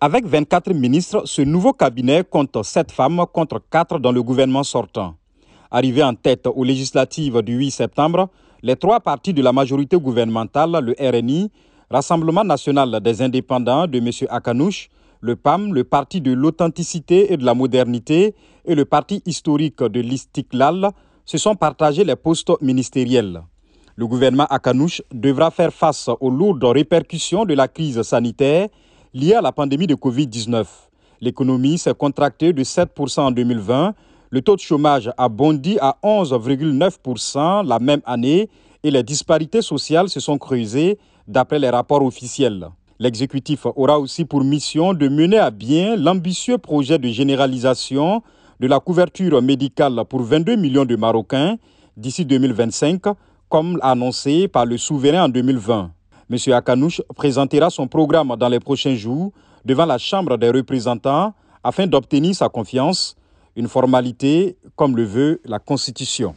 Avec 24 ministres, ce nouveau cabinet compte 7 femmes contre 4 dans le gouvernement sortant. Arrivé en tête aux législatives du 8 septembre, les trois partis de la majorité gouvernementale, le RNI, Rassemblement national des indépendants de M. Akanouche, le PAM, le Parti de l'authenticité et de la modernité et le Parti historique de l'Istiklal se sont partagés les postes ministériels. Le gouvernement Akanouche devra faire face aux lourdes répercussions de la crise sanitaire liée à la pandémie de Covid-19. L'économie s'est contractée de 7% en 2020, le taux de chômage a bondi à 11,9% la même année et les disparités sociales se sont creusées d'après les rapports officiels. L'exécutif aura aussi pour mission de mener à bien l'ambitieux projet de généralisation de la couverture médicale pour 22 millions de Marocains d'ici 2025, comme annoncé par le souverain en 2020. M. Akanouche présentera son programme dans les prochains jours devant la Chambre des représentants afin d'obtenir sa confiance, une formalité comme le veut la Constitution.